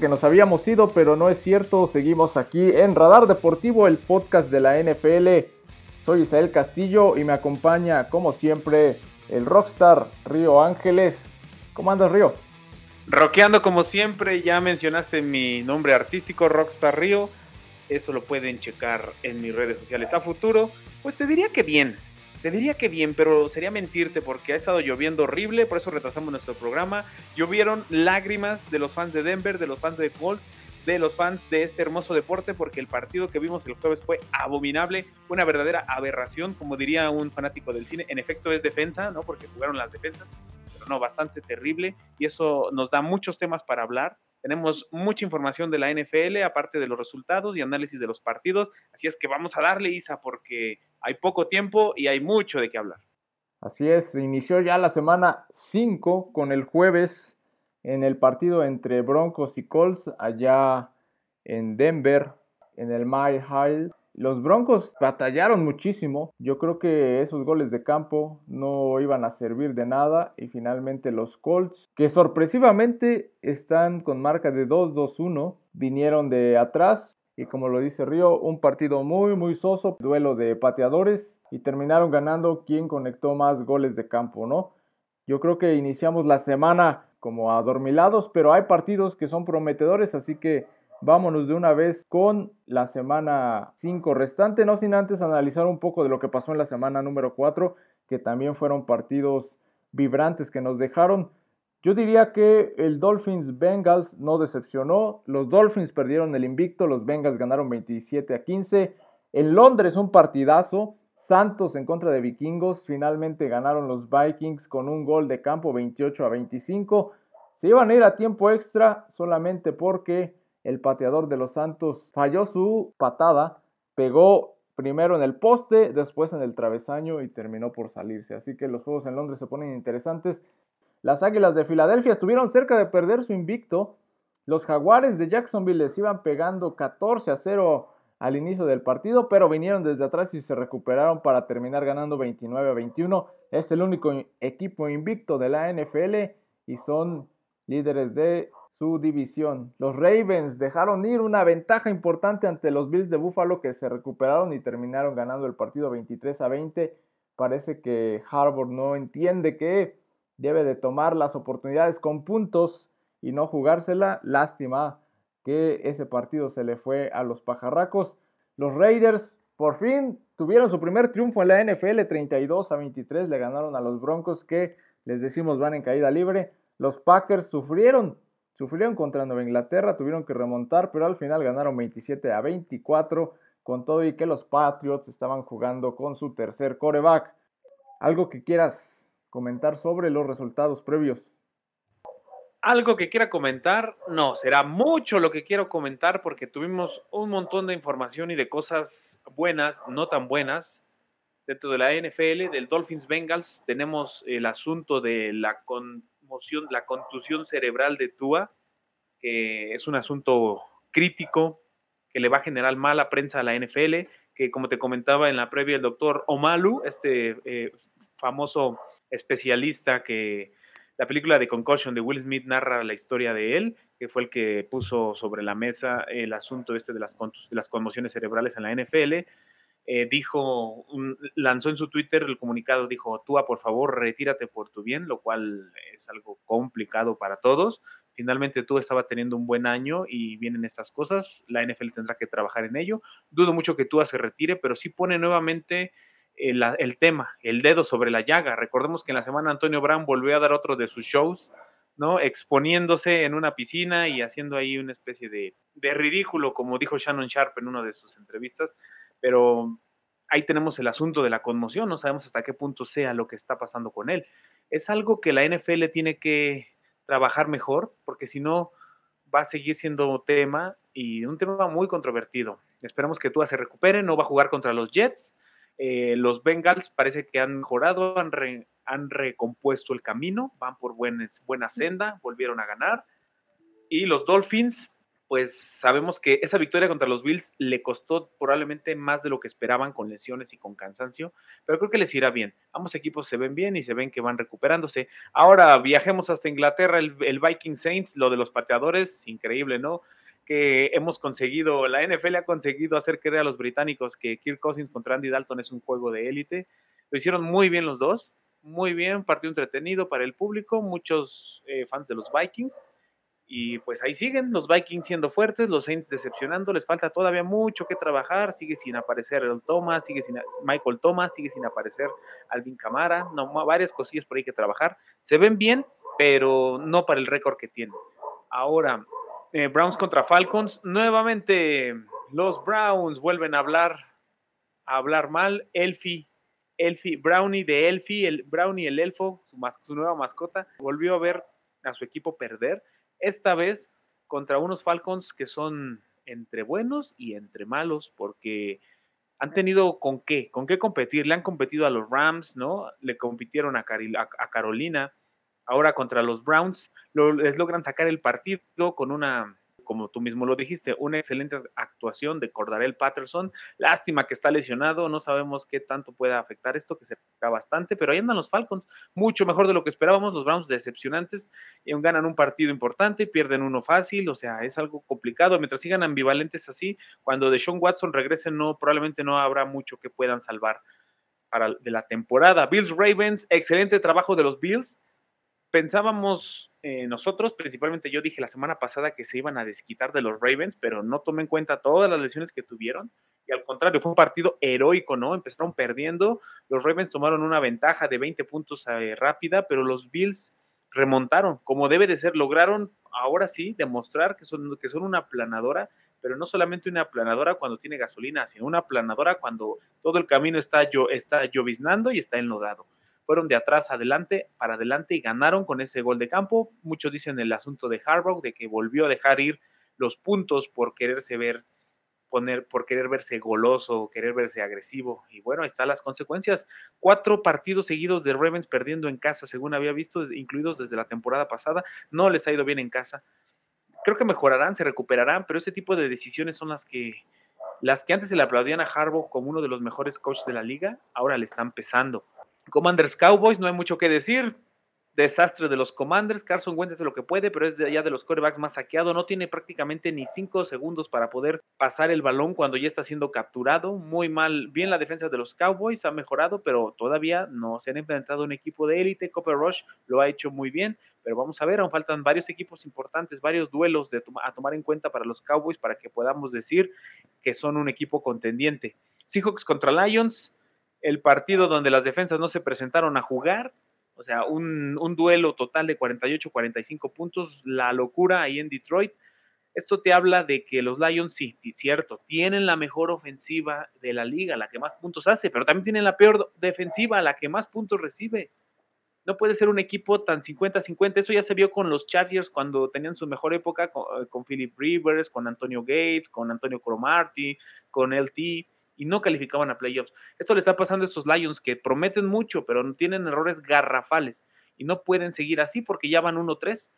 Que nos habíamos ido, pero no es cierto. Seguimos aquí en Radar Deportivo, el podcast de la NFL. Soy Isael Castillo y me acompaña, como siempre, el rockstar Río Ángeles. ¿Cómo andas, Río? Roqueando como siempre, ya mencionaste mi nombre artístico, Rockstar Río. Eso lo pueden checar en mis redes sociales a futuro. Pues te diría que bien, te diría que bien, pero sería mentirte porque ha estado lloviendo horrible, por eso retrasamos nuestro programa. Llovieron lágrimas de los fans de Denver, de los fans de Colts, de los fans de este hermoso deporte, porque el partido que vimos el jueves fue abominable, una verdadera aberración, como diría un fanático del cine. En efecto es defensa, ¿no? Porque jugaron las defensas, pero no, bastante terrible y eso nos da muchos temas para hablar. Tenemos mucha información de la NFL, aparte de los resultados y análisis de los partidos. Así es que vamos a darle, Isa, porque hay poco tiempo y hay mucho de qué hablar. Así es, inició ya la semana 5 con el jueves en el partido entre Broncos y Colts allá en Denver, en el Mile High. Los Broncos batallaron muchísimo. Yo creo que esos goles de campo no iban a servir de nada. Y finalmente los Colts, que sorpresivamente están con marca de 2-2-1, vinieron de atrás. Y como lo dice Río, un partido muy, muy soso, duelo de pateadores. Y terminaron ganando quien conectó más goles de campo, ¿no? Yo creo que iniciamos la semana como adormilados, pero hay partidos que son prometedores, así que vámonos de una vez con la semana 5 restante, no sin antes analizar un poco de lo que pasó en la semana número 4, que también fueron partidos vibrantes que nos dejaron. Yo diría que el Dolphins Bengals no decepcionó. Los Dolphins perdieron el invicto, los Bengals ganaron 27 a 15. En Londres un partidazo. Santos en contra de Vikingos. Finalmente ganaron los Vikings con un gol de campo 28 a 25. Se iban a ir a tiempo extra solamente porque el pateador de los Santos falló su patada, pegó primero en el poste, después en el travesaño y terminó por salirse. Así que los juegos en Londres se ponen interesantes. Las Águilas de Filadelfia estuvieron cerca de perder su invicto. Los Jaguares de Jacksonville les iban pegando 14 a 0 al inicio del partido, pero vinieron desde atrás y se recuperaron para terminar ganando 29 a 21. Es el único equipo invicto de la NFL y son líderes de su división. Los Ravens dejaron ir una ventaja importante ante los Bills de Buffalo que se recuperaron y terminaron ganando el partido 23 a 20. Parece que Harvard no entiende que debe de tomar las oportunidades con puntos y no jugársela. Lástima que ese partido se le fue a los pajarracos. Los Raiders por fin tuvieron su primer triunfo en la NFL 32 a 23. Le ganaron a los Broncos que les decimos van en caída libre. Los Packers sufrieron, sufrieron contra Nueva Inglaterra, tuvieron que remontar, pero al final ganaron 27 a 24, con todo y que los Patriots estaban jugando con su tercer coreback. ¿Algo que quieras comentar sobre los resultados previos? Algo que quiera comentar, no, será mucho lo que quiero comentar porque tuvimos un montón de información y de cosas buenas, no tan buenas, dentro de la NFL, del Dolphins Bengals. Tenemos el asunto de la con la contusión cerebral de Tua, que es un asunto crítico que le va a generar mala prensa a la NFL, que como te comentaba en la previa el doctor Omalu, este eh, famoso especialista que la película de Concussion de Will Smith narra la historia de él, que fue el que puso sobre la mesa el asunto este de las, de las conmociones cerebrales en la NFL. Eh, dijo, lanzó en su Twitter el comunicado, dijo, Tua, por favor, retírate por tu bien, lo cual es algo complicado para todos. Finalmente Tua estaba teniendo un buen año y vienen estas cosas, la NFL tendrá que trabajar en ello. Dudo mucho que Tua se retire, pero sí pone nuevamente el, el tema, el dedo sobre la llaga. Recordemos que en la semana Antonio Brown volvió a dar otro de sus shows, ¿no? Exponiéndose en una piscina y haciendo ahí una especie de, de ridículo, como dijo Shannon Sharp en una de sus entrevistas pero ahí tenemos el asunto de la conmoción, no sabemos hasta qué punto sea lo que está pasando con él. Es algo que la NFL tiene que trabajar mejor, porque si no va a seguir siendo tema y un tema muy controvertido. Esperamos que Tua se recupere, no va a jugar contra los Jets. Eh, los Bengals parece que han mejorado, han, han recompuesto el camino, van por buena senda, volvieron a ganar. Y los Dolphins, pues sabemos que esa victoria contra los Bills le costó probablemente más de lo que esperaban con lesiones y con cansancio, pero creo que les irá bien. Ambos equipos se ven bien y se ven que van recuperándose. Ahora viajemos hasta Inglaterra, el, Viking Saints, lo de los pateadores, increíble, ¿no? Que hemos conseguido, la NFL ha conseguido hacer creer a los británicos que Kirk Cousins contra Andy Dalton es un juego de élite. Lo hicieron muy bien los dos, muy bien, partido entretenido para el público, muchos eh, fans de los Vikings y pues ahí siguen los Vikings siendo fuertes, los Saints decepcionando, les falta todavía mucho que trabajar, sigue sin aparecer el Thomas, sigue sin Michael Thomas, sigue sin aparecer Alvin Camara, no, varias cosillas por ahí que trabajar. Se ven bien, pero no para el récord que tienen. Ahora, eh, Browns contra Falcons, nuevamente los Browns vuelven a hablar, a hablar mal. Elfie, Elfie, Brownie de Elfie, el Brownie el elfo, su, su nueva mascota, volvió a ver a su equipo perder esta vez contra unos Falcons que son entre buenos y entre malos, porque han tenido con qué, con qué competir. Le han competido a los Rams, ¿no? Le compitieron a, Carolina. Ahora contra los Browns les logran sacar el partido con una como tú mismo lo dijiste, una excelente actuación de Cordarel Patterson. Lástima que está lesionado, no sabemos qué tanto pueda afectar esto, que se será bastante, pero ahí andan los Falcons, mucho mejor de lo que esperábamos, los Browns decepcionantes, ganan un partido importante, pierden uno fácil, o sea, es algo complicado. Mientras sigan ambivalentes así, cuando Deshaun Watson regrese, no, probablemente no habrá mucho que puedan salvar de la temporada. Bills Ravens, excelente trabajo de los Bills pensábamos eh, nosotros, principalmente yo dije la semana pasada que se iban a desquitar de los Ravens, pero no tomé en cuenta todas las lesiones que tuvieron. Y al contrario, fue un partido heroico, ¿no? Empezaron perdiendo, los Ravens tomaron una ventaja de 20 puntos eh, rápida, pero los Bills remontaron, como debe de ser, lograron ahora sí demostrar que son, que son una aplanadora, pero no solamente una aplanadora cuando tiene gasolina, sino una aplanadora cuando todo el camino está, está lloviznando y está enlodado fueron de atrás adelante, para adelante y ganaron con ese gol de campo. Muchos dicen el asunto de Harbaugh, de que volvió a dejar ir los puntos por quererse ver, poner, por querer verse goloso, querer verse agresivo. Y bueno, ahí están las consecuencias. Cuatro partidos seguidos de Ravens perdiendo en casa, según había visto, incluidos desde la temporada pasada. No les ha ido bien en casa. Creo que mejorarán, se recuperarán, pero ese tipo de decisiones son las que las que antes se le aplaudían a Harbaugh como uno de los mejores coaches de la liga, ahora le están pesando. Commanders Cowboys, no hay mucho que decir. Desastre de los Commanders. Carson Wentz hace lo que puede, pero es ya de los corebacks más saqueado. No tiene prácticamente ni cinco segundos para poder pasar el balón cuando ya está siendo capturado. Muy mal. Bien la defensa de los Cowboys ha mejorado, pero todavía no se han enfrentado un equipo de élite. Copper Rush lo ha hecho muy bien, pero vamos a ver, aún faltan varios equipos importantes, varios duelos de a tomar en cuenta para los Cowboys para que podamos decir que son un equipo contendiente. Seahawks contra Lions el partido donde las defensas no se presentaron a jugar, o sea, un, duelo total de 48-45 puntos, la locura ahí en Detroit. Esto te habla de que los Lions, sí, cierto, tienen la mejor ofensiva de la liga, la que más puntos hace, pero también tienen la peor defensiva, la que más puntos recibe. No puede ser un equipo tan 50-50. Eso ya se vio con los Chargers cuando tenían su mejor época, con, con Philip Rivers, con Antonio Gates, con Antonio Cromarty, con LT y no calificaban a playoffs. Esto le está pasando a estos Lions que prometen mucho, pero tienen errores garrafales y no pueden seguir así porque ya van 1-3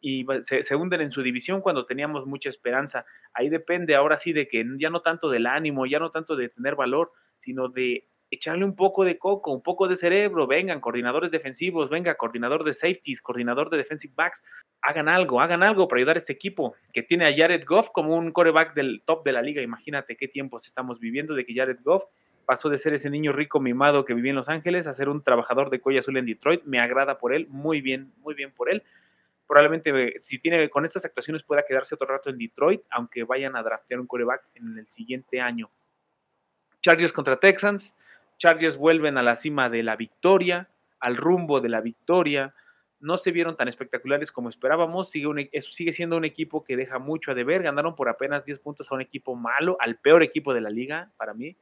y se, se, hunden en su división cuando teníamos mucha esperanza. Ahí depende ahora sí de que ya no tanto del ánimo, ya no tanto de tener valor, sino de echarle un poco de coco, un poco de cerebro, vengan, coordinadores defensivos, venga, coordinador de safeties, coordinador de defensive backs, hagan algo, hagan algo para ayudar a este equipo que tiene a Jared Goff como un coreback del top de la liga. Imagínate qué tiempos estamos viviendo de que Jared Goff pasó de ser ese niño rico mimado que vivía en Los Ángeles a ser un trabajador de cuello azul en Detroit. Me agrada por él, muy bien, muy bien por él. Probablemente eh, si tiene con estas actuaciones pueda quedarse otro rato en Detroit, aunque vayan a draftear un coreback en el siguiente año. Chargers contra Texans. Chargers vuelven a la cima de la victoria, al rumbo de la victoria. No se vieron tan espectaculares como esperábamos. Sigue, sigue siendo un equipo que deja mucho a deber. Ganaron por apenas 10 puntos a un equipo malo, al peor equipo de la liga para mí.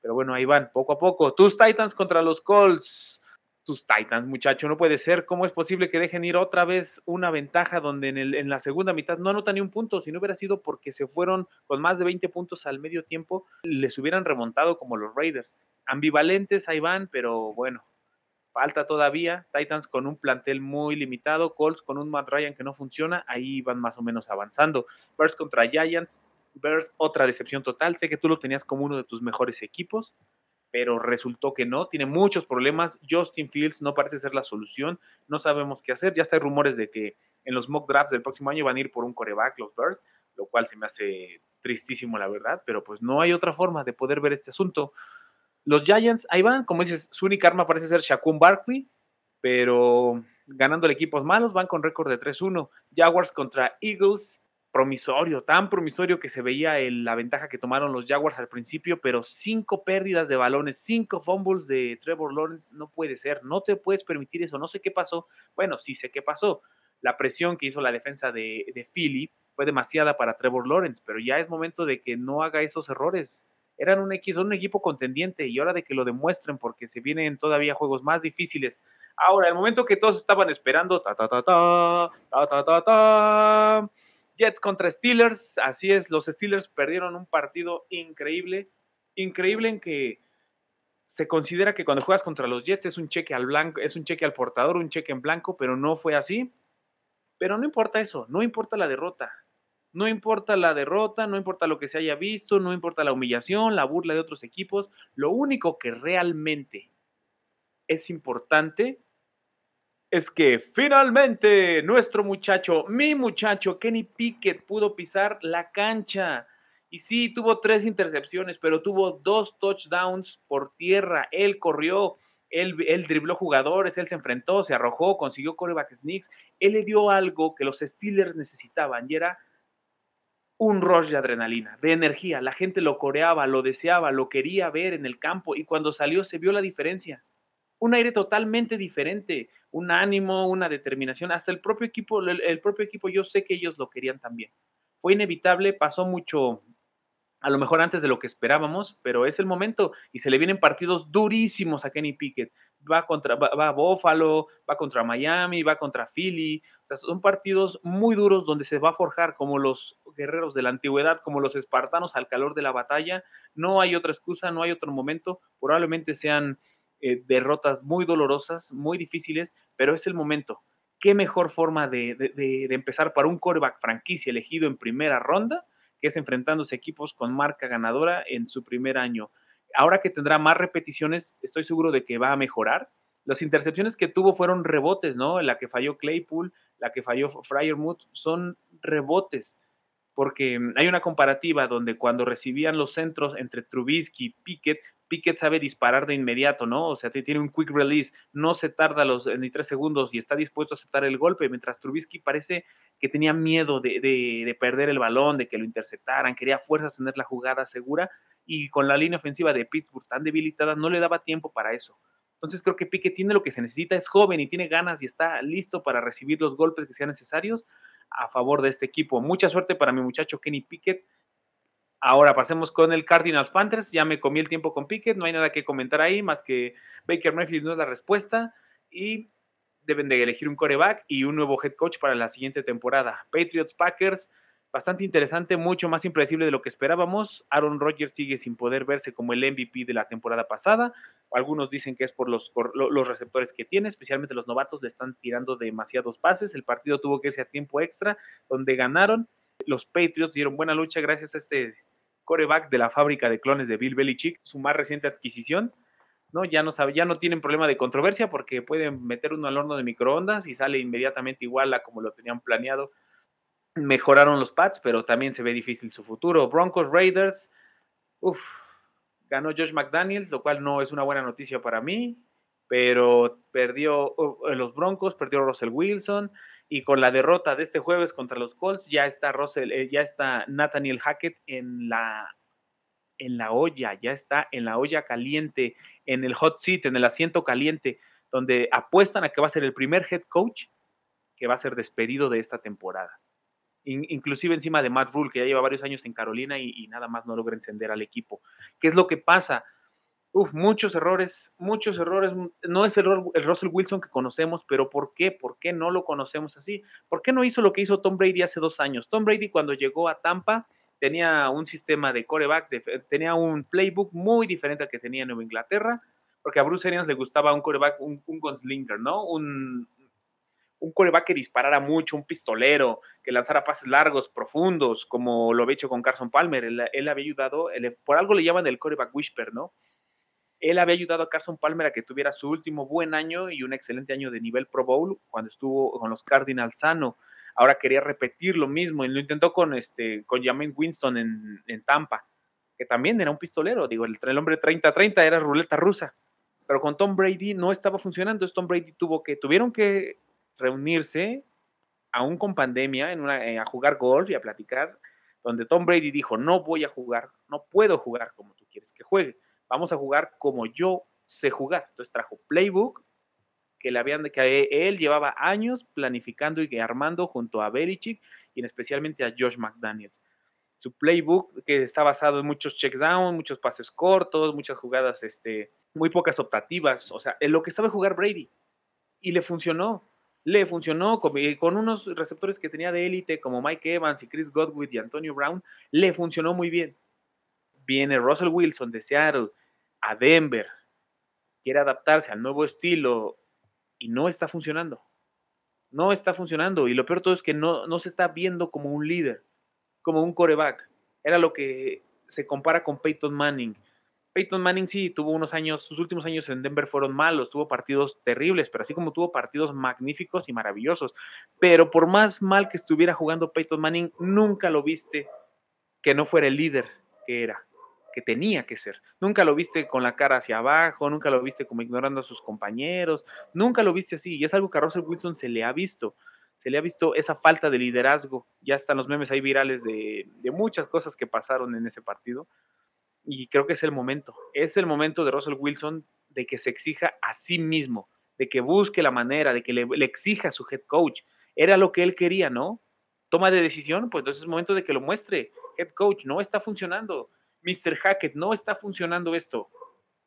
Pero bueno, ahí van, poco a poco. Tus Titans contra los Colts tus Titans, muchacho, no puede ser. ¿Cómo es posible que dejen ir otra vez una ventaja donde en, el, la segunda mitad no anotan ni un punto? Si no hubiera sido porque se fueron con más de 20 puntos al medio tiempo, les hubieran remontado como los Raiders. Ambivalentes ahí van, pero bueno, falta todavía. Titans con un plantel muy limitado, Colts con un Matt Ryan que no funciona, ahí van más o menos avanzando. Bears contra Giants, Bears otra decepción total. Sé que tú lo tenías como uno de tus mejores equipos, pero resultó que no. Tiene muchos problemas. Justin Fields no parece ser la solución. No sabemos qué hacer. Ya está hay rumores de que en los mock drafts del próximo año van a ir por un coreback los Bears, lo cual se me hace tristísimo, la verdad, pero pues no hay otra forma de poder ver este asunto. Los Giants, ahí van, como dices, su única arma parece ser Shaquem Barkley, pero ganando equipos malos, van con récord de 3-1. Jaguars contra Eagles, promisorio, tan promisorio que se veía la ventaja que tomaron los Jaguars al principio, pero cinco pérdidas de balones, cinco fumbles de Trevor Lawrence, no puede ser, no te puedes permitir eso, no sé qué pasó, bueno, sí sé qué pasó, la presión que hizo la defensa de, de Philly fue demasiada para Trevor Lawrence, pero ya es momento de que no haga esos errores. Eran un, equipo, un equipo contendiente y ahora de que lo demuestren porque se vienen todavía juegos más difíciles. Ahora, el momento que todos estaban esperando, ta ta ta ta, ta ta ta ta, Jets contra Steelers, así es, los Steelers perdieron un partido increíble, increíble en que se considera que cuando juegas contra los Jets es un cheque al blanco, es un cheque al portador, un cheque en blanco, pero no fue así. Pero no importa eso, no importa la derrota. No importa la derrota, no importa lo que se haya visto, no importa la humillación, la burla de otros equipos. Lo único que realmente es importante es que finalmente nuestro muchacho, mi muchacho Kenny Pickett pudo pisar la cancha. Y sí, tuvo tres intercepciones, pero tuvo dos touchdowns por tierra. Él corrió, él, dribló jugadores, él se enfrentó, se arrojó, consiguió coreback sneaks. Él le dio algo que los Steelers necesitaban y era un rush de adrenalina, de energía. La gente lo coreaba, lo deseaba, lo quería ver en el campo y cuando salió se vio la diferencia un aire totalmente diferente, un ánimo, una determinación. Hasta el propio equipo, el, propio equipo, yo sé que ellos lo querían también. Fue inevitable, pasó mucho, a lo mejor antes de lo que esperábamos, pero es el momento y se le vienen partidos durísimos a Kenny Pickett. Va, contra, va, a Buffalo, va contra Miami, va contra Philly. O sea, son partidos muy duros donde se va a forjar como los guerreros de la antigüedad, como los espartanos al calor de la batalla. No hay otra excusa, no hay otro momento. Probablemente sean eh, derrotas muy dolorosas, muy difíciles, pero es el momento. ¿Qué mejor forma de, empezar para un coreback franquicia elegido en primera ronda, que es enfrentándose equipos con marca ganadora en su primer año? Ahora que tendrá más repeticiones, estoy seguro de que va a mejorar. Las intercepciones que tuvo fueron rebotes, ¿no? La que falló Claypool, la que falló Fryermuth, son rebotes porque hay una comparativa donde cuando recibían los centros entre Trubisky y Pickett, Pickett sabe disparar de inmediato, ¿no? O sea, tiene un quick release, no se tarda los, ni tres segundos y está dispuesto a aceptar el golpe, mientras Trubisky parece que tenía miedo de, perder el balón, de que lo interceptaran, quería fuerzas tener la jugada segura y con la línea ofensiva de Pittsburgh tan debilitada no le daba tiempo para eso. Entonces creo que Pickett tiene lo que se necesita, es joven y tiene ganas y está listo para recibir los golpes que sean necesarios a favor de este equipo. Mucha suerte para mi muchacho Kenny Pickett Ahora pasemos con el Cardinals Panthers. Ya me comí el tiempo con Pickett, no hay nada que comentar ahí más que Baker Mayfield no es la respuesta y deben de elegir un coreback y un nuevo head coach para la siguiente temporada. Patriots Packers, bastante interesante, mucho más impredecible de lo que esperábamos. Aaron Rodgers sigue sin poder verse como el MVP de la temporada pasada. Algunos dicen que es por los, los receptores que tiene, especialmente los novatos le están tirando demasiados pases. El partido tuvo que irse a tiempo extra, donde ganaron. Los Patriots dieron buena lucha gracias a este coreback de la fábrica de clones de Bill Belichick, su más reciente adquisición. ¿no? Ya, no sabe, ya no tienen problema de controversia porque pueden meter uno al horno de microondas y sale inmediatamente igual a como lo tenían planeado. Mejoraron los Pats, pero también se ve difícil su futuro. Broncos Raiders, uff, ganó Josh McDaniels, lo cual no es una buena noticia para mí, pero perdió uh, los Broncos, perdió Russell Wilson, y con la derrota de este jueves contra los Colts, ya está Russell, eh, ya está Nathaniel Hackett en la, en la olla, ya está en la olla caliente, en el hot seat, en el asiento caliente, donde apuestan a que va a ser el primer head coach que va a ser despedido de esta temporada. inclusive encima de Matt Rule, que ya lleva varios años en Carolina y, y nada más no logra encender al equipo. ¿Qué es lo que pasa? Uf, muchos errores, muchos errores. No es el, el, Russell Wilson que conocemos, pero ¿por qué? ¿Por qué no lo conocemos así? ¿Por qué no hizo lo que hizo Tom Brady hace dos años? Tom Brady cuando llegó a Tampa tenía un sistema de coreback, tenía un playbook muy diferente al que tenía en Nueva Inglaterra. porque a Bruce Arians le gustaba un coreback, un, un gunslinger, ¿no? Un, un coreback que disparara mucho, un pistolero, que lanzara pases largos, profundos, como lo había hecho con Carson Palmer. Él, había ayudado, por algo le llaman el coreback whisper, ¿no? Él había ayudado a Carson Palmer a que tuviera su último buen año y un excelente año de nivel Pro Bowl cuando estuvo con los Cardinals sano. Ahora quería repetir lo mismo y lo intentó con, este, con Jamin Winston en, en Tampa, que también era un pistolero. Digo, el, el hombre 30-30 era ruleta rusa. Pero con Tom Brady no estaba funcionando. Tom Brady tuvo que, tuvieron que reunirse, aún con pandemia, en una, eh, a jugar golf y a platicar, donde Tom Brady dijo, no voy a jugar, no puedo jugar como tú quieres que juegue, vamos a jugar como yo sé jugar. Entonces trajo playbook que, le habían, que él llevaba años planificando y armando junto a Belichick y especialmente a Josh McDaniels. Su playbook que está basado en muchos checks down, muchos pases cortos, muchas jugadas, este, muy pocas optativas, o sea, en lo que sabe jugar Brady. Y le funcionó le funcionó con, unos receptores que tenía de élite como Mike Evans y Chris Godwin y Antonio Brown, le funcionó muy bien. Viene Russell Wilson de Seattle a Denver, quiere adaptarse al nuevo estilo y no está funcionando. No está funcionando. Y lo peor todo es que no, no se está viendo como un líder, como un coreback. Era lo que se compara con Peyton Manning. Peyton Manning sí tuvo unos años, sus últimos años en Denver fueron malos, tuvo partidos terribles, pero así como tuvo partidos magníficos y maravillosos. Pero por más mal que estuviera jugando Peyton Manning, nunca lo viste que no fuera el líder que era, tenía que ser. Nunca lo viste con la cara hacia abajo, nunca lo viste como ignorando a sus compañeros, nunca lo viste así. Y es algo que a Russell Wilson se le ha visto se le ha visto esa falta de liderazgo. Ya están los memes ahí virales de, de, muchas cosas que pasaron en ese partido y creo que es el momento. Es el momento de Russell Wilson de que se exija a sí mismo, de que busque la manera, de que le, exija a su head coach. Era lo que él quería, ¿no? Toma de decisión, pues entonces es momento de que lo muestre. Head coach, no está funcionando. Mr. Hackett, no está funcionando esto.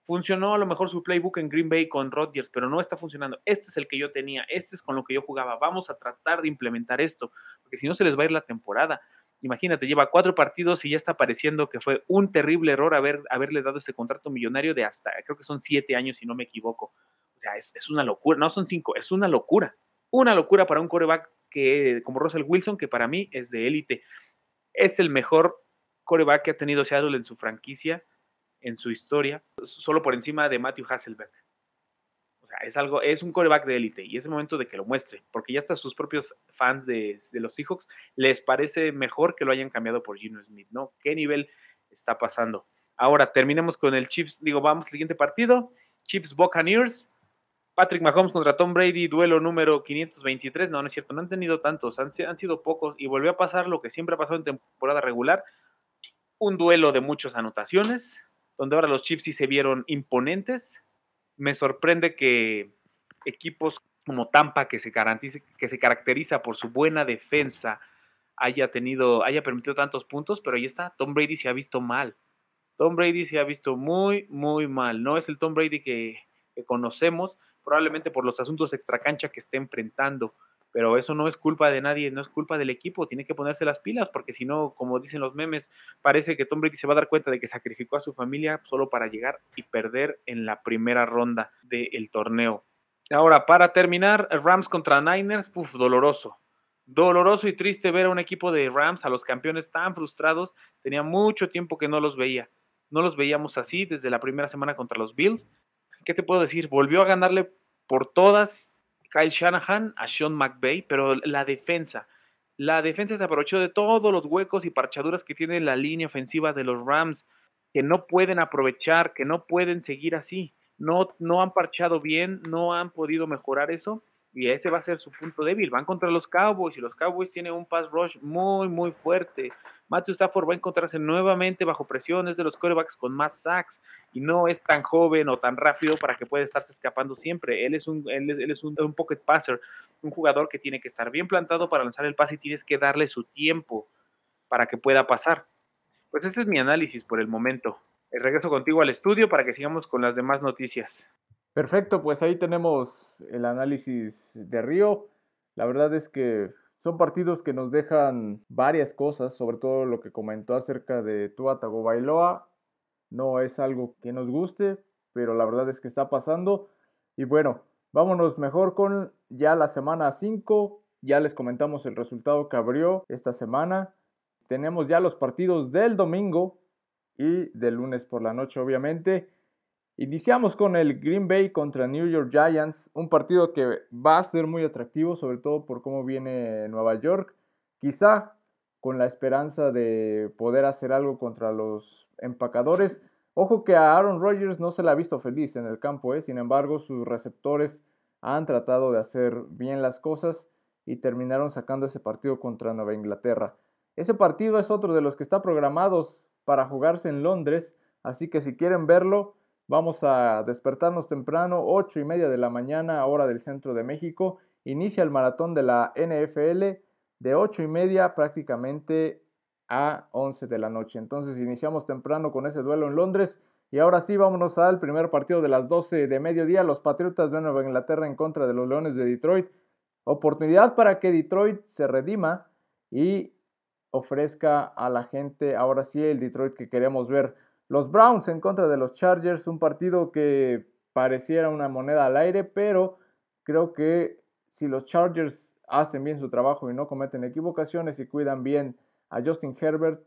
Funcionó a lo mejor su playbook en Green Bay con Rodgers, pero no está funcionando. Este es el que yo tenía, este es con lo que yo jugaba. Vamos a tratar de implementar esto, porque si no se les va a ir la temporada. Imagínate, lleva cuatro partidos y ya está pareciendo que fue un terrible error haber, haberle dado ese contrato millonario de hasta, creo que son siete años, si no me equivoco. O sea, es, es una locura, no son cinco, es una locura. Una locura para un coreback que, como Russell Wilson, que para mí es de élite. Es el mejor coreback que ha tenido Seattle en su franquicia, en su historia, solo por encima de Matthew Hasselbeck es algo, es un coreback de élite y es el momento de que lo muestre, porque ya hasta sus propios fans de, los Seahawks les parece mejor que lo hayan cambiado por Gino Smith, ¿no? ¿Qué nivel está pasando? Ahora terminemos con el Chiefs, digo, vamos al siguiente partido, Chiefs Buccaneers, Patrick Mahomes contra Tom Brady, duelo número 523, no, no es cierto, no han tenido tantos, han, han sido pocos y volvió a pasar lo que siempre ha pasado en temporada regular, un duelo de muchas anotaciones, donde ahora los Chiefs sí se vieron imponentes, me sorprende que equipos como Tampa, que se, caracteriza por su buena defensa, haya tenido, haya permitido tantos puntos, pero ahí está, Tom Brady se ha visto mal. Tom Brady se ha visto muy, muy mal. No es el Tom Brady que, que conocemos, probablemente por los asuntos extracancha que esté enfrentando pero eso no es culpa de nadie, no es culpa del equipo, tiene que ponerse las pilas, porque si no, como dicen los memes, parece que Tom Brady se va a dar cuenta de que sacrificó a su familia solo para llegar y perder en la primera ronda del torneo. Ahora, para terminar, Rams contra Niners, puf, doloroso. Doloroso y triste ver a un equipo de Rams, a los campeones tan frustrados. Tenía mucho tiempo que no los veía. No los veíamos así desde la primera semana contra los Bills. ¿Qué te puedo decir? Volvió a ganarle por todas Kyle Shanahan a Sean McVay, pero la defensa, la defensa se aprovechó de todos los huecos y parchaduras que tiene la línea ofensiva de los Rams, que no pueden aprovechar, que no pueden seguir así. No, no han parchado bien, no han podido mejorar eso y ese va a ser su punto débil. Van contra los Cowboys y los Cowboys tienen un pass rush muy, muy fuerte. Matthew Stafford va a encontrarse nuevamente bajo presiones de los quarterbacks con más sacks y no es tan joven o tan rápido para que pueda estarse escapando siempre. Él es un, él es, un, un, pocket passer, un jugador que tiene que estar bien plantado para lanzar el pase y tienes que darle su tiempo para que pueda pasar. Pues ese es mi análisis por el momento. Regreso contigo al estudio para que sigamos con las demás noticias. Perfecto, pues ahí tenemos el análisis de Río. La verdad es que son partidos que nos dejan varias cosas, sobre todo lo que comentó acerca de Tua Tagovailoa. No es algo que nos guste, pero la verdad es que está pasando. Y bueno, vámonos mejor con ya la semana 5. Ya les comentamos el resultado que abrió esta semana. Tenemos ya los partidos del domingo y del lunes por la noche, obviamente. Iniciamos con el Green Bay contra New York Giants, un partido que va a ser muy atractivo, sobre todo por cómo viene Nueva York. Quizá con la esperanza de poder hacer algo contra los empacadores. Ojo que a Aaron Rodgers no se le ha visto feliz en el campo, ¿eh? sin embargo sus receptores han tratado de hacer bien las cosas y terminaron sacando ese partido contra Nueva Inglaterra. Ese partido es otro de los que está programados para jugarse en Londres, así que si quieren verlo, vamos a despertarnos temprano, 8 y media de la mañana, hora del centro de México. Inicia el maratón de la NFL de 8 y media prácticamente a 11 de la noche. Entonces iniciamos temprano con ese duelo en Londres. Y ahora sí, vámonos al primer partido de las 12 de mediodía. Los Patriotas de Nueva Inglaterra en contra de los Leones de Detroit. Oportunidad para que Detroit se redima y ofrezca a la gente ahora sí el Detroit que queremos ver. Los Browns en contra de los Chargers, un partido que pareciera una moneda al aire, pero creo que si los Chargers hacen bien su trabajo y no cometen equivocaciones y cuidan bien a Justin Herbert,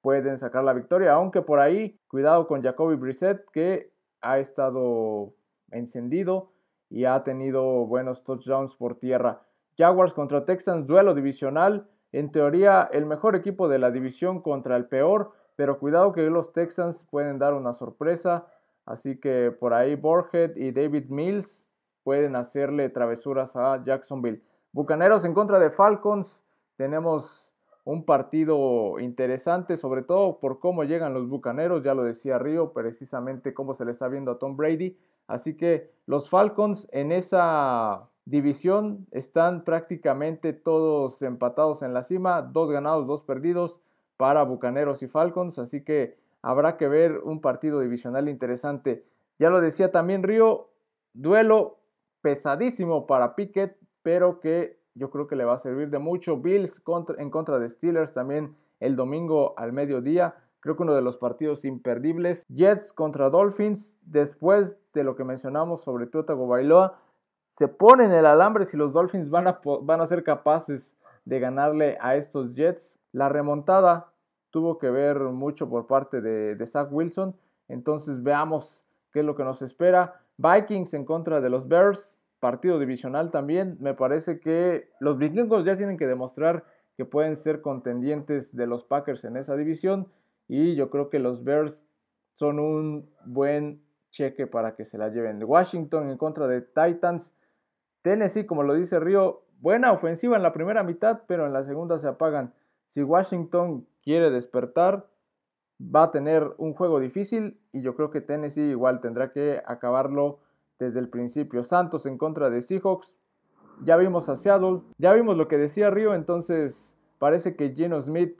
pueden sacar la victoria. Aunque por ahí, cuidado con Jacoby Brissett, que ha estado encendido y ha tenido buenos touchdowns por tierra. Jaguars contra Texans, duelo divisional. En teoría, el mejor equipo de la división contra el peor, pero cuidado que los Texans pueden dar una sorpresa. Así que por ahí Borhead y David Mills pueden hacerle travesuras a Jacksonville. Bucaneros en contra de Falcons. Tenemos un partido interesante, sobre todo por cómo llegan los Bucaneros, ya lo decía Río, precisamente cómo se le está viendo a Tom Brady. Así que los Falcons en esa división están prácticamente todos empatados en la cima, dos ganados, dos perdidos para Bucaneros y Falcons, así que habrá que ver un partido divisional interesante. Ya lo decía también Río, duelo pesadísimo para Pickett, pero que yo creo que le va a servir de mucho. Bills en contra de Steelers también el domingo al mediodía. Creo que uno de los partidos imperdibles. Jets contra Dolphins. Después de lo que mencionamos sobre Tua Bailoa, se ponen el alambre si los Dolphins van a, van a ser capaces de ganarle a estos Jets. La remontada tuvo que ver mucho por parte de, de Zach Wilson. Entonces veamos qué es lo que nos espera. Vikings en contra de los Bears partido divisional también. Me parece que los vikingos ya tienen que demostrar que pueden ser contendientes de los Packers en esa división y yo creo que los Bears son un buen cheque para que se la lleven. Washington en contra de Titans. Tennessee, como lo dice Río, buena ofensiva en la primera mitad, pero en la segunda se apagan. Si Washington quiere despertar, va a tener un juego difícil y yo creo que Tennessee igual tendrá que acabarlo desde el principio. Santos en contra de Seahawks. Ya vimos a Seattle. Ya vimos lo que decía Río. Entonces parece que Geno Smith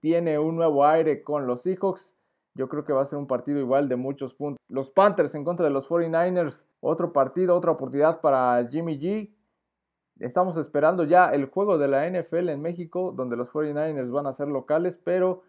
tiene un nuevo aire con los Seahawks. Yo creo que va a ser un partido igual de muchos puntos. Los Panthers en contra de los 49ers. Otro partido, otra oportunidad para Jimmy G. Estamos esperando ya el juego de la NFL en México, donde los 49ers van a ser locales, pero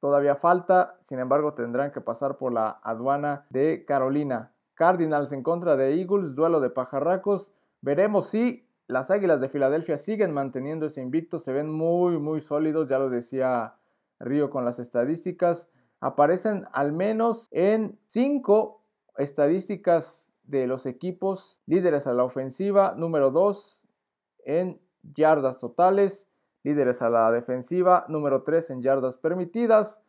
todavía falta. Sin embargo, tendrán que pasar por la aduana de Carolina. Cardinals en contra de Eagles, duelo de pajarracos. Veremos si las Águilas de Filadelfia siguen manteniendo ese invicto, se ven muy, muy sólidos, ya lo decía Río con las estadísticas. Aparecen al menos en cinco estadísticas de los equipos líderes a la ofensiva, número 2 en yardas totales, líderes a la defensiva, número 3 en yardas permitidas,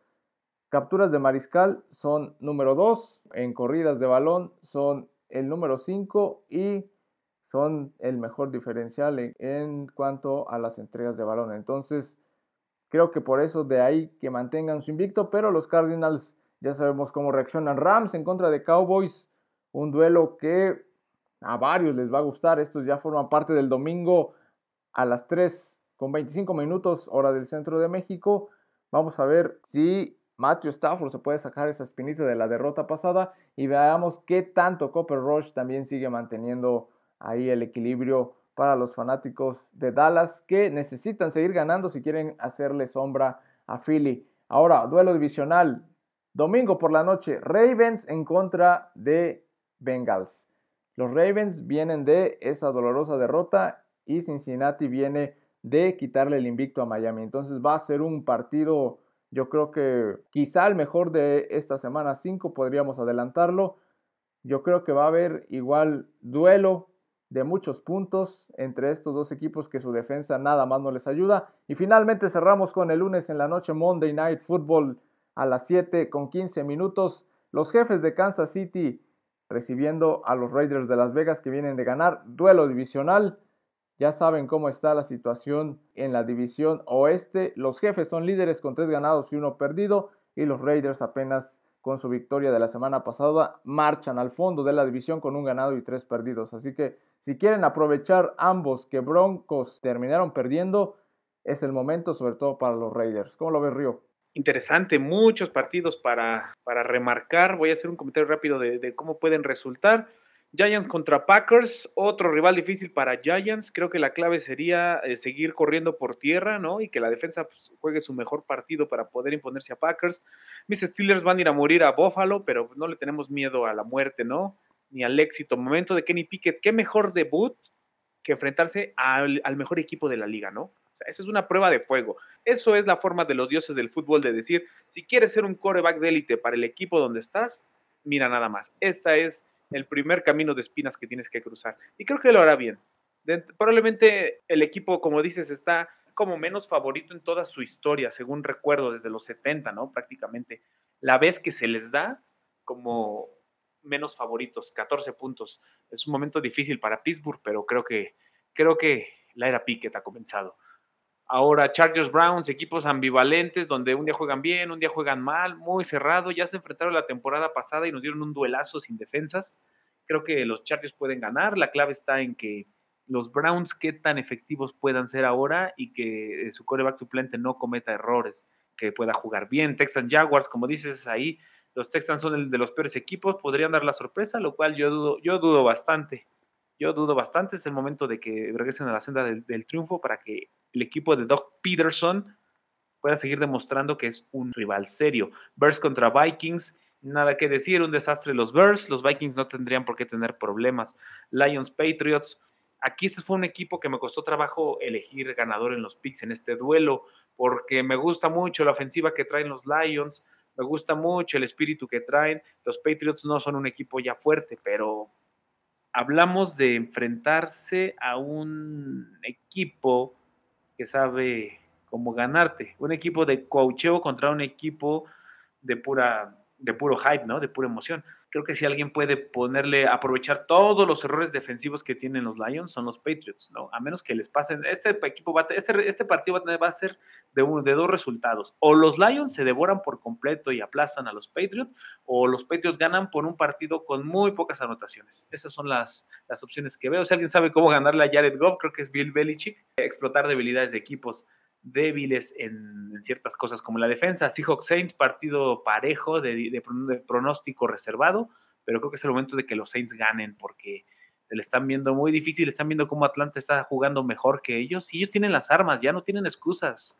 Capturas de mariscal son número 2, en corridas de balón son el número 5 y son el mejor diferencial en, cuanto a las entregas de balón. Entonces, creo que por eso de ahí que mantengan su invicto, pero los Cardinals ya sabemos cómo reaccionan. Rams en contra de Cowboys, un duelo que a varios les va a gustar. Estos ya forman parte del domingo a las 3 con 25 minutos, hora del centro de México. Vamos a ver si Matthew Stafford se puede sacar esa espinita de la derrota pasada y veamos qué tanto Copper Rush también sigue manteniendo ahí el equilibrio para los fanáticos de Dallas que necesitan seguir ganando si quieren hacerle sombra a Philly. Ahora, duelo divisional. Domingo por la noche, Ravens en contra de Bengals. Los Ravens vienen de esa dolorosa derrota y Cincinnati viene de quitarle el invicto a Miami. Entonces va a ser un partido, yo creo que quizá el mejor de esta semana 5, podríamos adelantarlo. Yo creo que va a haber igual duelo de muchos puntos entre estos dos equipos que su defensa nada más no les ayuda. Y finalmente cerramos con el lunes en la noche Monday Night Football a las 7 con 15 minutos. Los jefes de Kansas City recibiendo a los Raiders de Las Vegas que vienen de ganar duelo divisional. Ya saben cómo está la situación en la división oeste. Los jefes son líderes con tres ganados y uno perdido. Y los Raiders apenas con su victoria de la semana pasada marchan al fondo de la división con un ganado y tres perdidos. Así que si quieren aprovechar ambos que Broncos terminaron perdiendo, es el momento sobre todo para los Raiders. ¿Cómo lo ves, Río? Interesante, muchos partidos para, para remarcar. Voy a hacer un comentario rápido de, cómo pueden resultar. Giants contra Packers, otro rival difícil para Giants. Creo que la clave sería eh, seguir corriendo por tierra, ¿no? Y que la defensa pues, juegue su mejor partido para poder imponerse a Packers. Mis Steelers van a ir a morir a Buffalo, pero no le tenemos miedo a la muerte, ¿no? Ni al éxito. Momento de Kenny Pickett. ¿Qué mejor debut que enfrentarse al mejor equipo de la liga, ¿no? Sea, esa es una prueba de fuego. Eso es la forma de los dioses del fútbol de decir, si quieres ser un coreback de élite para el equipo donde estás, mira nada más. Esta es el primer camino de espinas que tienes que cruzar. Y creo que lo hará bien. probablemente el equipo, como dices, está como menos favorito en toda su historia, según recuerdo, desde los 70, ¿no? Prácticamente. La vez que se les da como menos favoritos, 14 puntos. Es un momento difícil para Pittsburgh, pero creo que, creo que la era Pickett ha comenzado. Ahora Chargers Browns, equipos ambivalentes donde un día juegan bien, un día juegan mal, muy cerrado. Ya se enfrentaron la temporada pasada y nos dieron un duelazo sin defensas. Creo que los Chargers pueden ganar. La clave está en que los Browns qué tan efectivos puedan ser ahora y que su coreback suplente no cometa errores, que pueda jugar bien. Texans Jaguars, como dices ahí, los Texans son el de los peores equipos, podrían dar la sorpresa, lo cual yo dudo, yo dudo bastante. Yo dudo bastante, es el momento de que regresen a la senda del, triunfo para que el equipo de Doug Peterson pueda seguir demostrando que es un rival serio. Bears contra Vikings, nada que decir, un desastre los Bears, los Vikings no tendrían por qué tener problemas. Lions Patriots, aquí este fue un equipo que me costó trabajo elegir ganador en los picks en este duelo, porque me gusta mucho la ofensiva que traen los Lions, me gusta mucho el espíritu que traen. Los Patriots no son un equipo ya fuerte, pero hablamos de enfrentarse a un equipo que sabe cómo ganarte. Un equipo de coacheo contra un equipo de pura de puro hype, ¿no? De pura emoción creo que si alguien puede ponerle, aprovechar todos los errores defensivos que tienen los Lions, son los Patriots, ¿no? A menos que les pasen, este equipo va a, este, este partido va a, ser de, de dos resultados. O los Lions se devoran por completo y aplastan a los Patriots, o los Patriots ganan por un partido con muy pocas anotaciones. Esas son las, las opciones que veo. Si alguien sabe cómo ganarle a Jared Goff, creo que es Bill Belichick, explotar debilidades de equipos débiles en, ciertas cosas como la defensa. Seahawks Saints, partido parejo de, pronóstico reservado, pero creo que es el momento de que los Saints ganen porque se le están viendo muy difícil, están viendo cómo Atlanta está jugando mejor que ellos y ellos tienen las armas, ya no tienen excusas.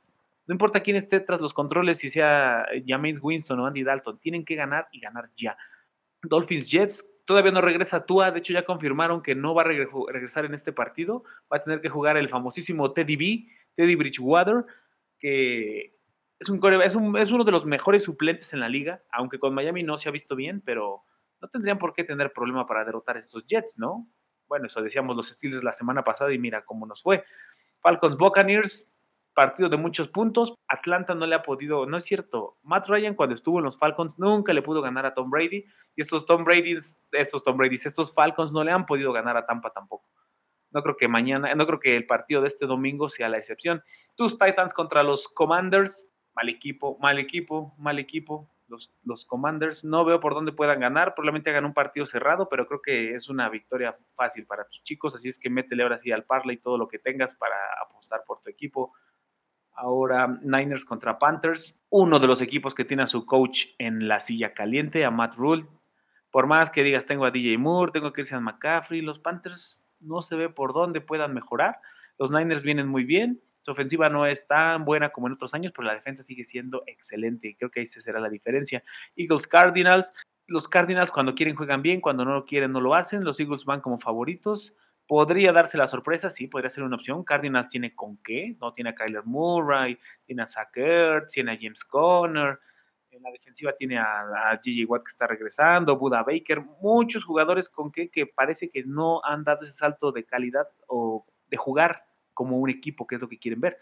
No importa quién esté tras los controles, si sea James Winston o Andy Dalton, tienen que ganar y ganar ya. Dolphins Jets, todavía no regresa Tua, de hecho ya confirmaron que no va a regresar en este partido, va a tener que jugar el famosísimo Teddy B Teddy Bridgewater, que es, un, es, es uno de los mejores suplentes en la liga, aunque con Miami no se ha visto bien, pero no tendrían por qué tener problema para derrotar a estos Jets, ¿no? Bueno, eso decíamos los Steelers la semana pasada y mira cómo nos fue. Falcons Buccaneers, partido de muchos puntos. Atlanta no le ha podido, no es cierto. Matt Ryan cuando estuvo en los Falcons nunca le pudo ganar a Tom Brady y estos Tom Brady's, estos Tom Brady's, estos Falcons no le han podido ganar a Tampa tampoco. No creo que mañana, no creo que el partido de este domingo sea la excepción. Tus Titans contra los Commanders, mal equipo, mal equipo, mal equipo. Los, los, Commanders no veo por dónde puedan ganar, probablemente hagan un partido cerrado, pero creo que es una victoria fácil para tus chicos, así es que métele ahora sí al parla y todo lo que tengas para apostar por tu equipo. Ahora Niners contra Panthers, uno de los equipos que tiene a su coach en la silla caliente, a Matt Rule. Por más que digas, tengo a DJ Moore, tengo a Christian McCaffrey, los Panthers no se ve por dónde puedan mejorar. Los Niners vienen muy bien. Su ofensiva no es tan buena como en otros años, pero la defensa sigue siendo excelente creo que ahí se será la diferencia. Eagles Cardinals. Los Cardinals cuando quieren juegan bien, cuando no lo quieren no lo hacen. Los Eagles van como favoritos. Podría darse la sorpresa, sí, podría ser una opción. Cardinals tiene con qué, ¿no? Tiene a Kyler Murray, tiene a Zach Ertz, tiene a James Conner. En la defensiva tiene a, Gigi Watt que está regresando, Buda Baker, muchos jugadores con qué que parece que no han dado ese salto de calidad o de jugar como un equipo, que es lo que quieren ver.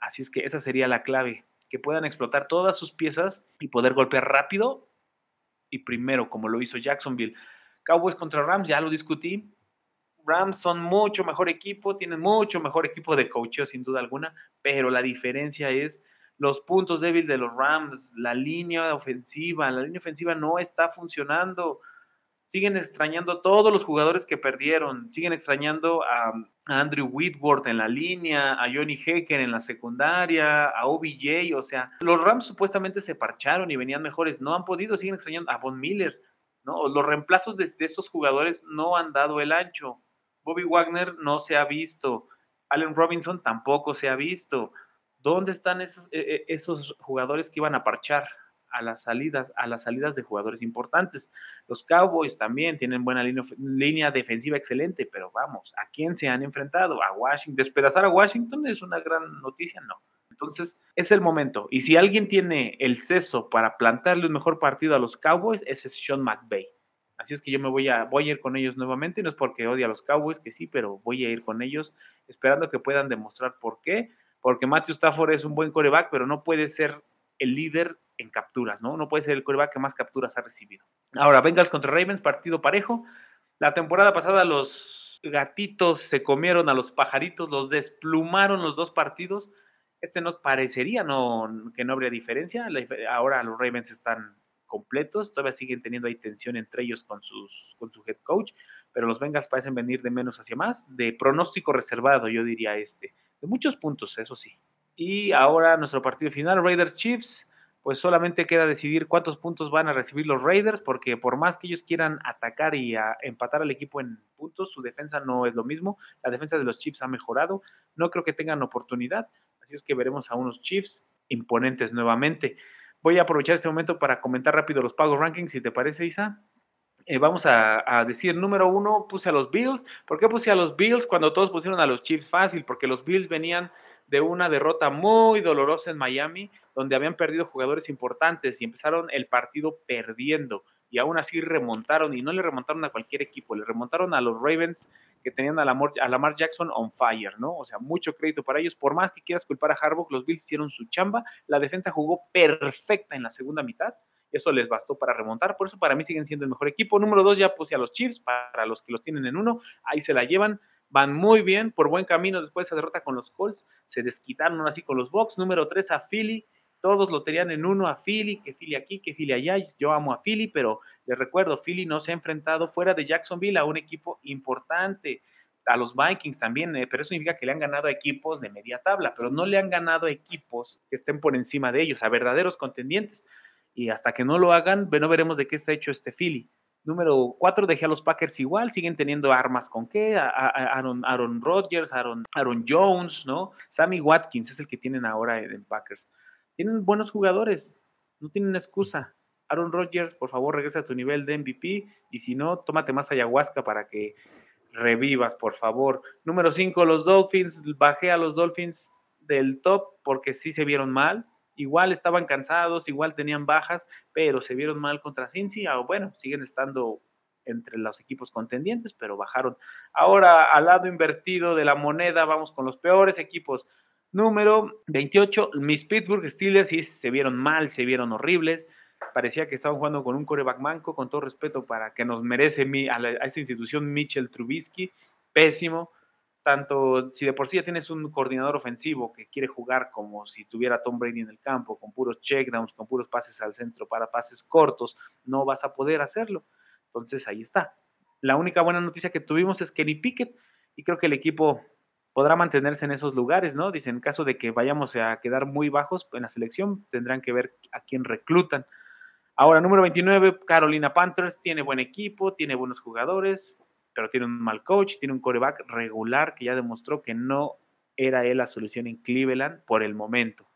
Así es que esa sería la clave, que puedan explotar todas sus piezas y poder golpear rápido y primero, como lo hizo Jacksonville. Cowboys contra Rams, ya lo discutí. Rams son mucho mejor equipo, tienen mucho mejor equipo de coaching sin duda alguna, pero la diferencia es los puntos débiles de los Rams, la línea ofensiva, la línea ofensiva no está funcionando siguen extrañando a todos los jugadores que perdieron, siguen extrañando a, Andrew Whitworth en la línea, a Johnny Hacker en la secundaria, a OBJ, o sea, los Rams supuestamente se parcharon y venían mejores, no han podido, siguen extrañando a Von Miller, ¿no? Los reemplazos de, estos jugadores no han dado el ancho. Bobby Wagner no se ha visto, Allen Robinson tampoco se ha visto. ¿Dónde están esos, e, e, esos jugadores que iban a parchar? a las salidas, a las salidas de jugadores importantes. Los Cowboys también tienen buena línea, defensiva excelente, pero vamos, ¿a quién se han enfrentado? A Washington. Despedazar a Washington es una gran noticia, no. Entonces, es el momento. Y si alguien tiene el seso para plantarle un mejor partido a los Cowboys, ese es Sean McVay. Así es que yo me voy a, voy a ir con ellos nuevamente. No es porque odie a los Cowboys, que sí, pero voy a ir con ellos esperando que puedan demostrar por qué. Porque Matthew Stafford es un buen coreback, pero no puede ser el líder en capturas, ¿no? No puede ser el coreback que más capturas ha recibido. Ahora, Bengals contra Ravens, partido parejo. La temporada pasada los gatitos se comieron a los pajaritos, los desplumaron los dos partidos. Este no parecería no, que no habría diferencia. Ahora los Ravens están completos, todavía siguen teniendo ahí tensión entre ellos con, sus, con su head coach, pero los Bengals parecen venir de menos hacia más, de pronóstico reservado, yo diría este, de muchos puntos, eso sí. Y ahora nuestro partido final, Raiders Chiefs pues solamente queda decidir cuántos puntos van a recibir los Raiders, porque por más que ellos quieran atacar y empatar al equipo en puntos, su defensa no es lo mismo. La defensa de los Chiefs ha mejorado. No creo que tengan oportunidad, así es que veremos a unos Chiefs imponentes nuevamente. Voy a aprovechar este momento para comentar rápido los pagos rankings, si te parece, Isa. Eh, vamos a, a, decir, número uno, puse a los Bills. ¿Por qué puse a los Bills cuando todos pusieron a los Chiefs fácil? Porque los Bills venían de una derrota muy dolorosa en Miami, donde habían perdido jugadores importantes y empezaron el partido perdiendo y aún así remontaron y no le remontaron a cualquier equipo, le remontaron a los Ravens que tenían a Lamar, a Lamar Jackson on fire, ¿no? O sea, mucho crédito para ellos. Por más que quieras culpar a Harbaugh, los Bills hicieron su chamba, la defensa jugó perfecta en la segunda mitad. Eso les bastó para remontar, por eso para mí siguen siendo el mejor equipo. Número dos, ya puse a los Chiefs, para los que los tienen en uno, ahí se la llevan van muy bien, por buen camino después de esa derrota con los Colts, se desquitaron así con los Bucks, número 3 a Philly, todos lo tenían en uno a Philly, que Philly aquí, que Philly allá, yo amo a Philly, pero les recuerdo, Philly no se ha enfrentado fuera de Jacksonville a un equipo importante, a los Vikings también, eh, pero eso significa que le han ganado a equipos de media tabla, pero no le han ganado a equipos que estén por encima de ellos, a verdaderos contendientes. Y hasta que no lo hagan, no veremos de qué está hecho este Philly. Número cuatro, dejé a los Packers igual, siguen teniendo armas con qué, Aaron, Aaron Rodgers, Aaron, Aaron Jones, ¿no? Sammy Watkins es el que tienen ahora en Packers. Tienen buenos jugadores, no tienen excusa. Aaron Rodgers, por favor, regresa a tu nivel de MVP y si no, tómate más ayahuasca para que revivas, por favor. Número cinco, los Dolphins, bajé a los Dolphins del top porque sí se vieron mal igual estaban cansados, igual tenían bajas, pero se vieron mal contra Cincy, o bueno, siguen estando entre los equipos contendientes, pero bajaron. Ahora, al lado invertido de la moneda, vamos con los peores equipos. Número 28, mis Pittsburgh Steelers se vieron mal, se vieron horribles. Parecía que estaban jugando con un coreback manco, con todo respeto para que nos merece a, a esta institución Mitchell Trubisky. Pésimo tanto si de por sí ya tienes un coordinador ofensivo que quiere jugar como si tuviera Tom Brady en el campo, con puros checkdowns, con puros pases al centro para pases cortos, no vas a poder hacerlo. Entonces ahí está. La única buena noticia que tuvimos es Kenny Pickett y creo que el equipo podrá mantenerse en esos lugares, ¿no? Dicen, en caso de que vayamos a quedar muy bajos en la selección, tendrán que ver a quién reclutan. Ahora, número 29, Carolina Panthers, tiene buen equipo, tiene buenos jugadores, pero tiene un mal coach, tiene un coreback regular que ya demostró que no era él la solución en Cleveland por el momento.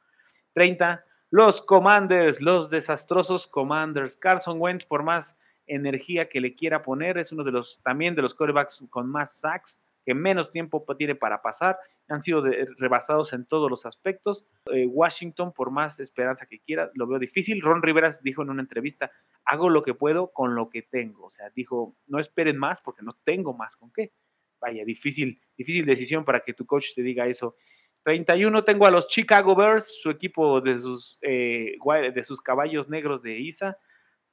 30. Los Commanders, los desastrosos Commanders. Carson Wentz, por más energía que le quiera poner, es uno de los también de los quarterbacks con más sacks, que menos tiempo tiene para pasar. Han sido rebasados en todos los aspectos. Eh, Washington, por más esperanza que quiera, lo veo difícil. Ron Rivers dijo en una entrevista, hago lo que puedo con lo que tengo. O sea, dijo, no esperen más porque no tengo más con qué. Vaya, difícil, difícil decisión para que tu coach te diga eso. 31 tengo a los Chicago Bears, su equipo de sus, eh, de sus caballos negros de Isa,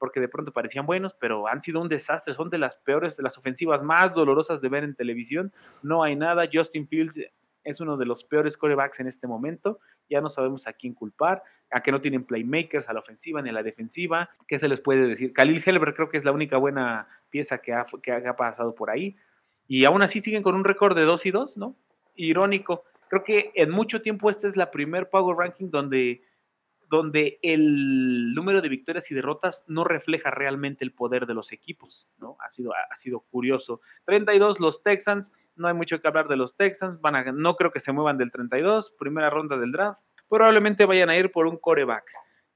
porque de pronto parecían buenos, pero han sido un desastre, son de las peores, las ofensivas más dolorosas de ver en televisión. No hay nada, Justin Fields es uno de los peores corebacks en este momento, ya no sabemos a quién culpar, a que no tienen playmakers a la ofensiva ni a la defensiva, ¿qué se les puede decir? Khalil Helber creo que es la única buena pieza que ha, que ha pasado por ahí, y aún así siguen con un récord de 2 y 2, ¿no? Irónico Creo que en mucho tiempo esta es la primer Power Ranking donde, donde el número de victorias y derrotas no refleja realmente el poder de los equipos, ¿no? Ha sido, ha sido curioso. 32 los Texans, no hay mucho que hablar de los Texans, van a, no creo que se muevan del 32, primera ronda del draft, probablemente vayan a ir por un coreback.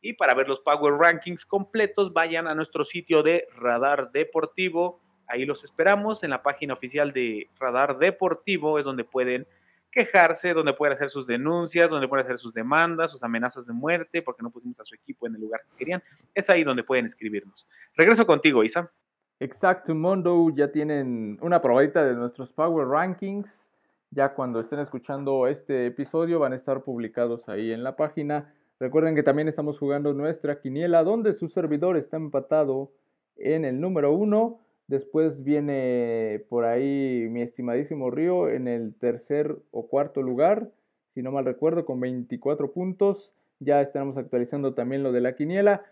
Y para ver los Power Rankings completos, vayan a nuestro sitio de Radar Deportivo. Ahí los esperamos en la página oficial de Radar Deportivo, es donde pueden quejarse, donde puede hacer sus denuncias, donde puede hacer sus demandas, sus amenazas de muerte, porque no pusimos a su equipo en el lugar que querían. Es ahí donde pueden escribirnos. Regreso contigo, Isa. Exacto, Mundo. Ya tienen una probadita de nuestros Power Rankings. Ya cuando estén escuchando este episodio van a estar publicados ahí en la página. Recuerden que también estamos jugando nuestra quiniela, donde su servidor está empatado en el número uno Después viene por ahí mi estimadísimo Río en el tercer o cuarto lugar, si no mal recuerdo, con 24 puntos. Ya estaremos actualizando también lo de la quiniela.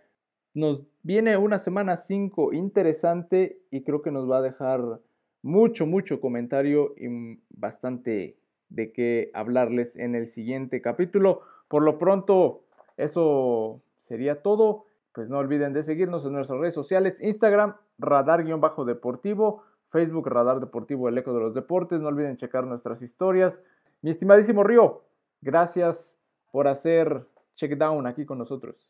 Nos viene una semana 5 interesante y creo que nos va a dejar mucho, mucho comentario y bastante de qué hablarles en el siguiente capítulo. Por lo pronto, eso sería todo. Pues no olviden de seguirnos en nuestras redes sociales, Instagram, radar-deportivo, Facebook, Radar Deportivo, el eco de los deportes. No olviden checar nuestras historias. Mi estimadísimo Río, gracias por hacer check down aquí con nosotros.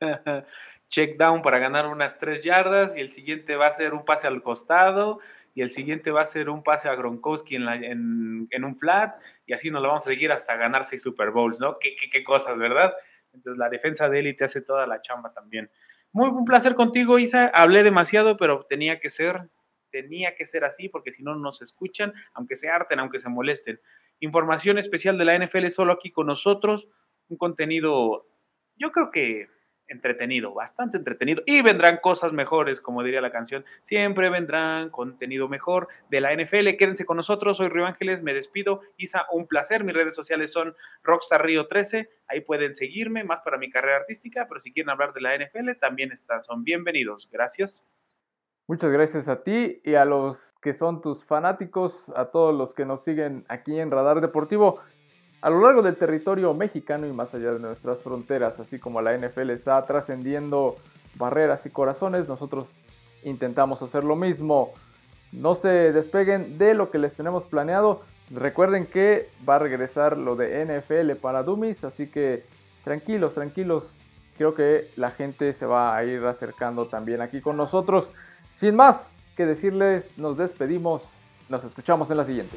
check down para ganar unas tres yardas y el siguiente va a ser un pase al costado y el siguiente va a ser un pase a Gronkowski en, en, un flat y así nos lo vamos a seguir hasta ganar seis Super Bowls, ¿no? Qué, qué cosas, ¿verdad? Entonces la defensa de élite hace toda la chamba también. Muy un placer contigo, Isa. Hablé demasiado, pero tenía que ser, tenía que ser así, porque si no nos escuchan, aunque se harten, aunque se molesten. Información especial de la NFL solo aquí con nosotros. Un contenido, yo creo que entretenido, bastante entretenido. Y vendrán cosas mejores, como diría la canción. Siempre vendrán contenido mejor de la NFL. Quédense con nosotros. Soy Río Ángeles, me despido. Isa, un placer. Mis redes sociales son Rockstar Río 13. Ahí pueden seguirme, más para mi carrera artística, pero si quieren hablar de la NFL, también están, son bienvenidos. Gracias. Muchas gracias a ti y a los que son tus fanáticos, a todos los que nos siguen aquí en Radar Deportivo a lo largo del territorio mexicano y más allá de nuestras fronteras, así como la NFL está trascendiendo barreras y corazones, nosotros intentamos hacer lo mismo. No se despeguen de lo que les tenemos planeado. Recuerden que va a regresar lo de NFL para Dummies, así que tranquilos, tranquilos. Creo que la gente se va a ir acercando también aquí con nosotros. Sin más que decirles, nos despedimos. Nos escuchamos en la siguiente.